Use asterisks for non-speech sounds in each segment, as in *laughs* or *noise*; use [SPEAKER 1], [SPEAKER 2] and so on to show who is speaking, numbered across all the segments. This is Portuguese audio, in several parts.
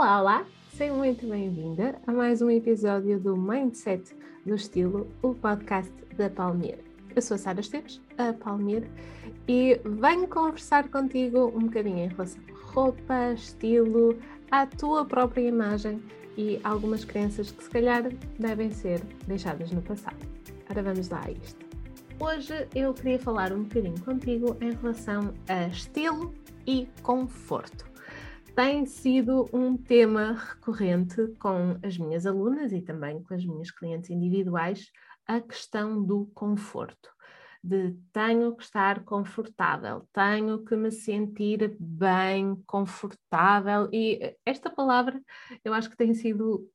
[SPEAKER 1] Olá, olá! Seja muito bem-vinda a mais um episódio do Mindset do Estilo, o podcast da Palmeira. Eu sou a Sara Esteves, a Palmeira, e venho conversar contigo um bocadinho em relação a roupa, estilo, à tua própria imagem e algumas crenças que se calhar devem ser deixadas no passado. Ora, vamos lá a isto. Hoje eu queria falar um bocadinho contigo em relação a estilo e conforto tem sido um tema recorrente com as minhas alunas e também com as minhas clientes individuais, a questão do conforto. De tenho que estar confortável, tenho que me sentir bem, confortável, e esta palavra eu acho que tem sido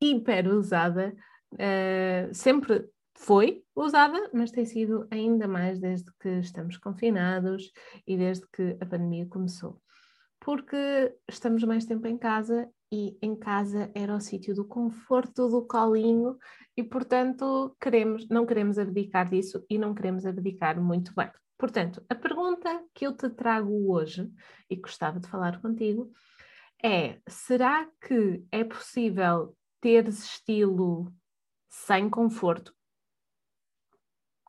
[SPEAKER 1] hiper usada, uh, sempre foi usada, mas tem sido ainda mais desde que estamos confinados e desde que a pandemia começou porque estamos mais tempo em casa e em casa era o sítio do conforto, do colinho e, portanto, queremos, não queremos abdicar disso e não queremos abdicar muito bem. Portanto, a pergunta que eu te trago hoje e gostava de falar contigo é: será que é possível ter estilo sem conforto?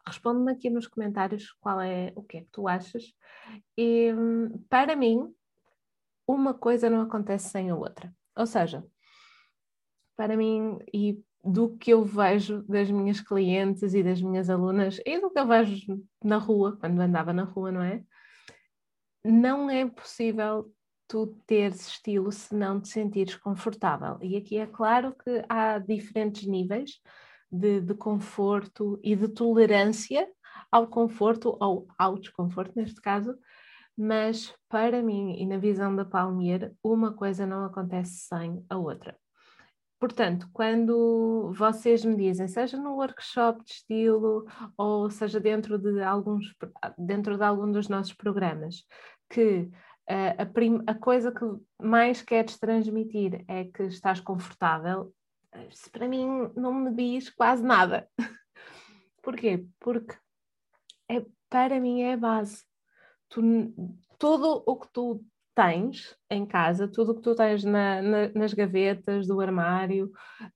[SPEAKER 1] Responde-me aqui nos comentários qual é o que é que tu achas. E, para mim, uma coisa não acontece sem a outra. Ou seja, para mim, e do que eu vejo das minhas clientes e das minhas alunas, e do que eu vejo na rua, quando andava na rua, não é? Não é possível tu teres estilo se não te sentires confortável. E aqui é claro que há diferentes níveis de, de conforto e de tolerância ao conforto ou ao desconforto, neste caso, mas para mim e na visão da Palmeira, uma coisa não acontece sem a outra. Portanto, quando vocês me dizem, seja no workshop de estilo ou seja dentro de alguns dentro de algum dos nossos programas, que uh, a, a coisa que mais queres transmitir é que estás confortável, isso para mim não me diz quase nada. *laughs* Porquê? Porque é, para mim é a base tu, tudo o que tu tens em casa, tudo o que tu tens na, na, nas gavetas do armário,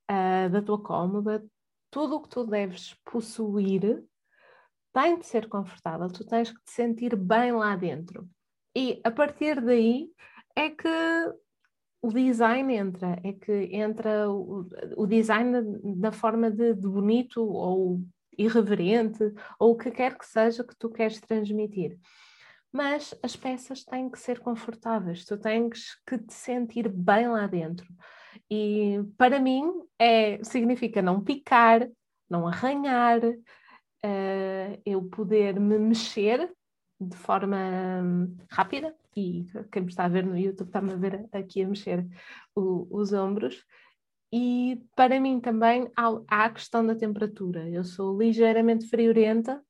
[SPEAKER 1] uh, da tua cómoda, tudo o que tu deves possuir tem de ser confortável, tu tens que te sentir bem lá dentro. E a partir daí é que o design entra, é que entra o, o design da forma de, de bonito ou irreverente, ou o que quer que seja que tu queres transmitir mas as peças têm que ser confortáveis, tu tens que te sentir bem lá dentro. E para mim é, significa não picar, não arranhar, uh, eu poder me mexer de forma hum, rápida, e quem me está a ver no YouTube está-me a ver aqui a mexer o, os ombros. E para mim também há, há a questão da temperatura. Eu sou ligeiramente friorenta,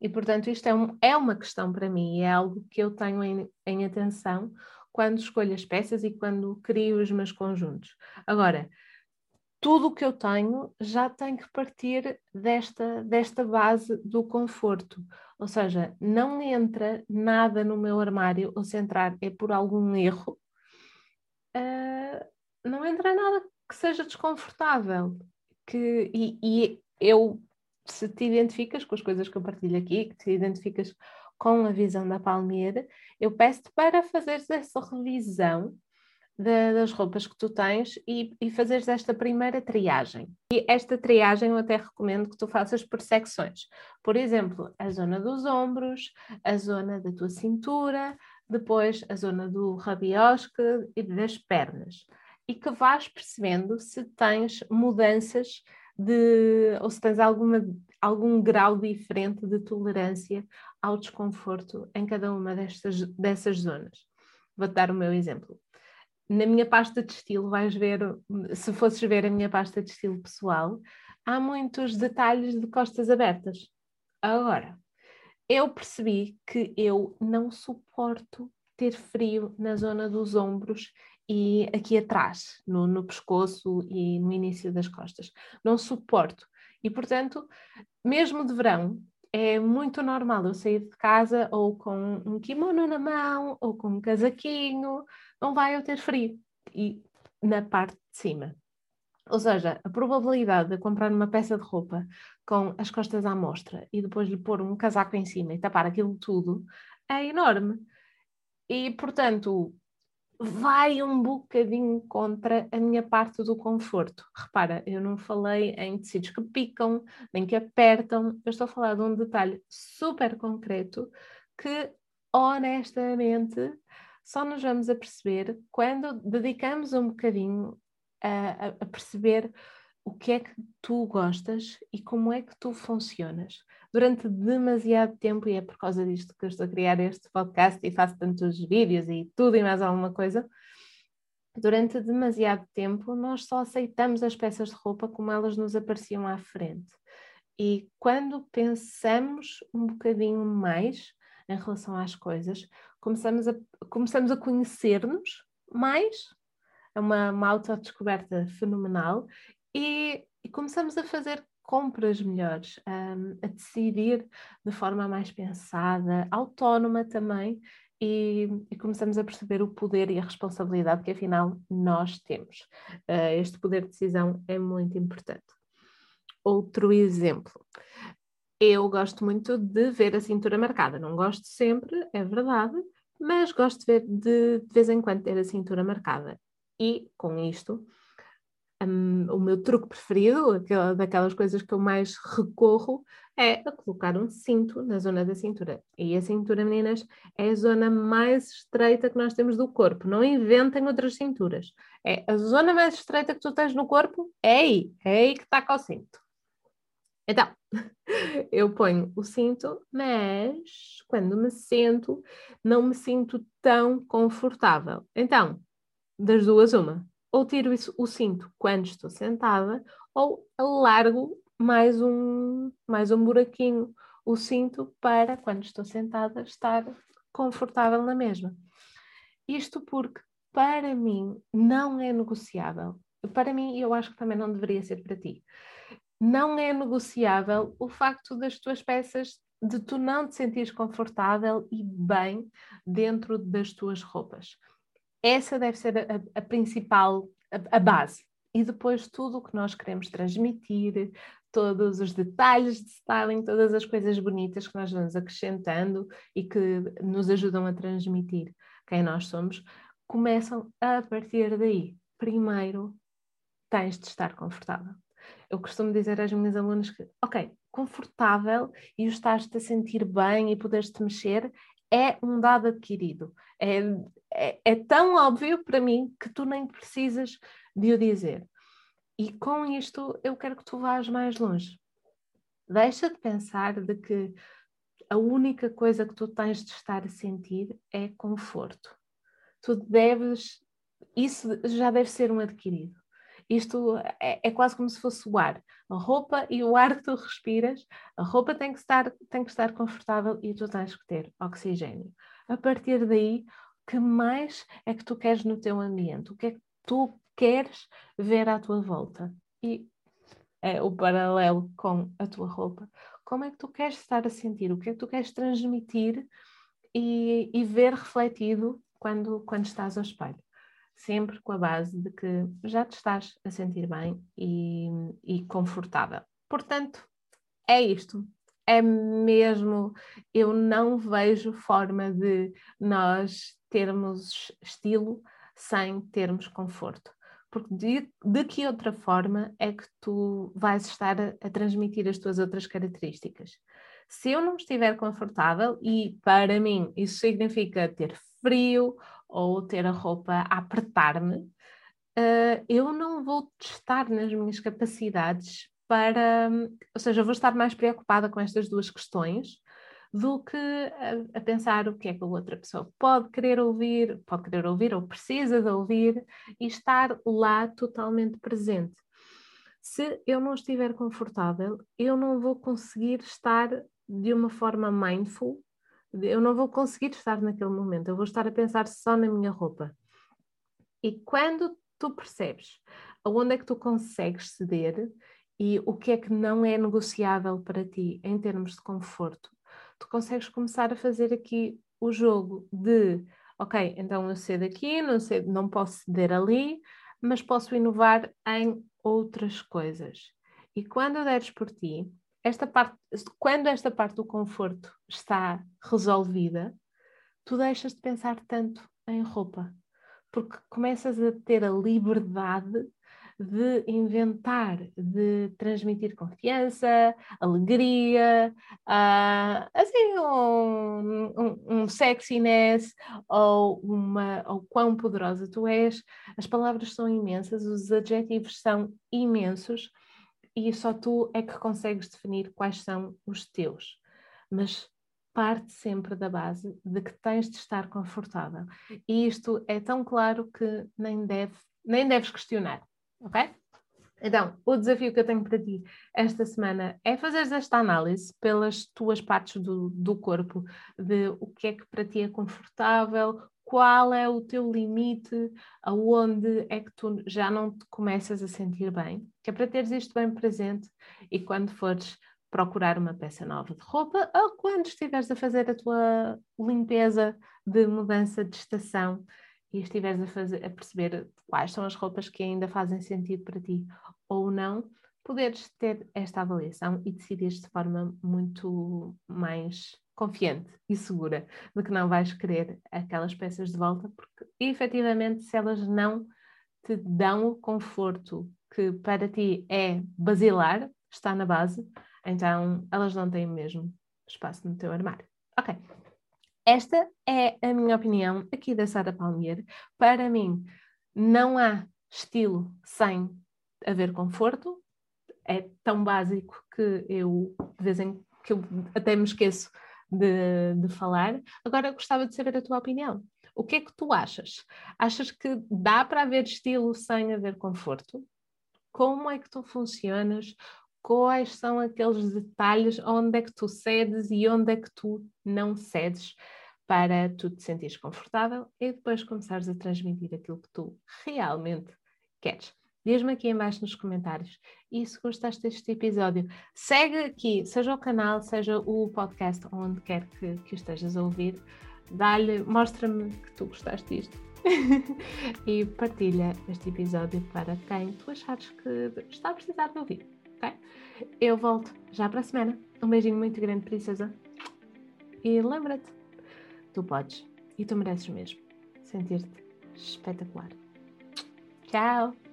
[SPEAKER 1] e, portanto, isto é, um, é uma questão para mim, é algo que eu tenho em, em atenção quando escolho as peças e quando crio os meus conjuntos. Agora, tudo o que eu tenho já tem que partir desta, desta base do conforto. Ou seja, não entra nada no meu armário, ou se entrar é por algum erro, uh, não entra nada que seja desconfortável. Que, e, e eu se te identificas com as coisas que eu partilho aqui, que te identificas com a visão da Palmeira, eu peço-te para fazeres essa revisão de, das roupas que tu tens e, e fazeres esta primeira triagem. E esta triagem eu até recomendo que tu faças por secções. Por exemplo, a zona dos ombros, a zona da tua cintura, depois a zona do rabiosque e das pernas. E que vás percebendo se tens mudanças de, ou se tens alguma, algum grau diferente de tolerância ao desconforto em cada uma destas, dessas zonas. Vou-te dar o meu exemplo. Na minha pasta de estilo, vais ver, se fosses ver a minha pasta de estilo pessoal, há muitos detalhes de costas abertas. Agora, eu percebi que eu não suporto ter frio na zona dos ombros e aqui atrás, no, no pescoço e no início das costas. Não suporto. E, portanto, mesmo de verão, é muito normal eu sair de casa ou com um kimono na mão ou com um casaquinho, não vai eu ter frio. e na parte de cima. Ou seja, a probabilidade de comprar uma peça de roupa com as costas à mostra e depois lhe pôr um casaco em cima e tapar aquilo tudo é enorme. E, portanto, vai um bocadinho contra a minha parte do conforto. Repara, eu não falei em tecidos que picam, nem que apertam, eu estou a falar de um detalhe super concreto que, honestamente, só nos vamos a perceber quando dedicamos um bocadinho a, a, perceber o que é que tu gostas e como é que tu funcionas. Durante demasiado tempo, e é por causa disto que eu estou a criar este podcast e faço tantos vídeos e tudo e mais alguma coisa, durante demasiado tempo nós só aceitamos as peças de roupa como elas nos apareciam à frente. E quando pensamos um bocadinho mais em relação às coisas, começamos a, começamos a conhecer-nos mais é uma, uma autodescoberta fenomenal e, e, começamos a fazer compras melhores, um, a decidir de forma mais pensada, autónoma também, e, e, começamos a perceber o poder e a responsabilidade que afinal nós temos. Uh, este poder de decisão é muito importante. Outro exemplo. Eu gosto muito de ver a cintura marcada. Não gosto sempre, é verdade, mas gosto de ver de, de vez em quando ter a cintura marcada. E com isto, um, o meu truque preferido, aquela, daquelas coisas que eu mais recorro, é a colocar um cinto na zona da cintura. E a cintura, meninas, é a zona mais estreita que nós temos do corpo. Não inventem outras cinturas. É a zona mais estreita que tu tens no corpo, é aí. É aí que está com o cinto. Então, *laughs* eu ponho o cinto, mas quando me sento, não me sinto tão confortável. Então, das duas, uma. Ou tiro o cinto quando estou sentada, ou alargo mais um, mais um buraquinho o cinto para, quando estou sentada, estar confortável na mesma. Isto porque, para mim, não é negociável. Para mim, e eu acho que também não deveria ser para ti, não é negociável o facto das tuas peças de tu não te sentires confortável e bem dentro das tuas roupas essa deve ser a, a principal, a, a, base. E depois tudo o que nós queremos transmitir, todos os detalhes de styling, todas as coisas bonitas que nós vamos acrescentando e que nos ajudam a transmitir quem nós somos, começam a partir daí. Primeiro, tens de estar confortável. Eu costumo dizer às minhas alunas que, ok, confortável e o estás-te a sentir bem e poderes-te mexer é um dado adquirido. É, é, é, tão óbvio para mim que tu nem precisas de o dizer. E com isto eu quero que tu vás mais longe. Deixa de pensar de que a única coisa que tu tens de estar a sentir é conforto. Tu deves, isso já deve ser um adquirido. Isto é, é, quase como se fosse o ar. A roupa e o ar que tu respiras, a roupa tem que estar, tem que estar confortável e tu tens que ter oxigênio. A partir daí, que mais é que tu queres no teu ambiente? O que é que tu queres ver à tua volta? E é o paralelo com a tua roupa. Como é que tu queres estar a sentir? O que é que tu queres transmitir e, e ver refletido quando, quando estás ao espelho? sempre com a base de que já te estás a sentir bem e, e confortável. Portanto, é isto. É mesmo, eu não vejo forma de nós termos estilo sem termos conforto. Porque de, de que outra forma é que tu vais estar a, a transmitir as tuas outras características? Se eu não estiver confortável, e para mim isso significa ter frio ou ter a roupa a apertar-me, uh, eu não vou testar nas minhas capacidades para. Ou seja, vou estar mais preocupada com estas duas questões do que a, a, pensar o que é que a outra pessoa pode querer ouvir, pode querer ouvir ou precisa de ouvir e estar lá totalmente presente. Se eu não estiver confortável, eu não vou conseguir estar de uma forma mindful eu não vou conseguir estar naquele momento, eu vou estar a pensar só na minha roupa. E quando tu percebes aonde é que tu consegues ceder e o que é que não é negociável para ti em termos de conforto, tu consegues começar a fazer aqui o jogo de, ok, então eu cedo aqui, não, cedo, não posso ceder ali, mas posso inovar em outras coisas. E quando deres por ti, esta parte, quando esta parte do conforto está resolvida, tu deixas de pensar tanto em roupa, porque começas a ter a liberdade de inventar, de transmitir confiança, alegria, uh, assim, um, um, um, sexiness ou uma, ou quão poderosa tu és. As palavras são imensas, os adjetivos são imensos e só tu é que consegues definir quais são os teus. Mas parte sempre da base de que tens de estar confortável. E isto é tão claro que nem, deve, nem deves questionar ok? Então, o desafio que eu tenho para ti esta semana é fazer esta análise pelas tuas partes do, do corpo, de o que é que para ti é confortável, qual é o teu limite, aonde é que tu já não te começas a sentir bem, que é para teres isto bem presente e quando fores procurar uma peça nova de roupa ou quando estiveres a fazer a tua limpeza de mudança de estação, e estiveres a, fazer, a perceber quais são as roupas que ainda fazem sentido para ti ou não, poderes ter esta avaliação e decidir de forma muito mais confiante e segura de que não vais querer aquelas peças de volta, porque efetivamente, se elas não te dão o conforto que para ti é basilar, está na base, então elas não têm mesmo espaço no teu armário. Ok. Esta é a minha opinião aqui da Sara Palmier. Para mim, não há estilo sem haver conforto. É tão básico que eu, de vez em que eu até me esqueço de, de falar. Agora gostava de saber a tua opinião. O que é que tu achas? Achas que dá para haver estilo sem haver conforto? Como é que tu funcionas? Quais são aqueles detalhes onde é que tu cedes e onde é que tu não cedes para tu te sentires confortável e depois começares a transmitir aquilo que tu realmente queres. Diz-me aqui embaixo nos comentários. E se gostaste deste episódio, segue aqui, seja o canal, seja o podcast, onde quer que, que estejas a ouvir. Dá-lhe, mostra-me que tu gostaste disto. *laughs* e partilha este episódio para quem tu achares que está a precisar de ouvir ok? Eu volto já para a semana. Um beijinho muito grande, princesa. E lembra-te, tu podes e tu mereces mesmo sentir-te espetacular. Tchau!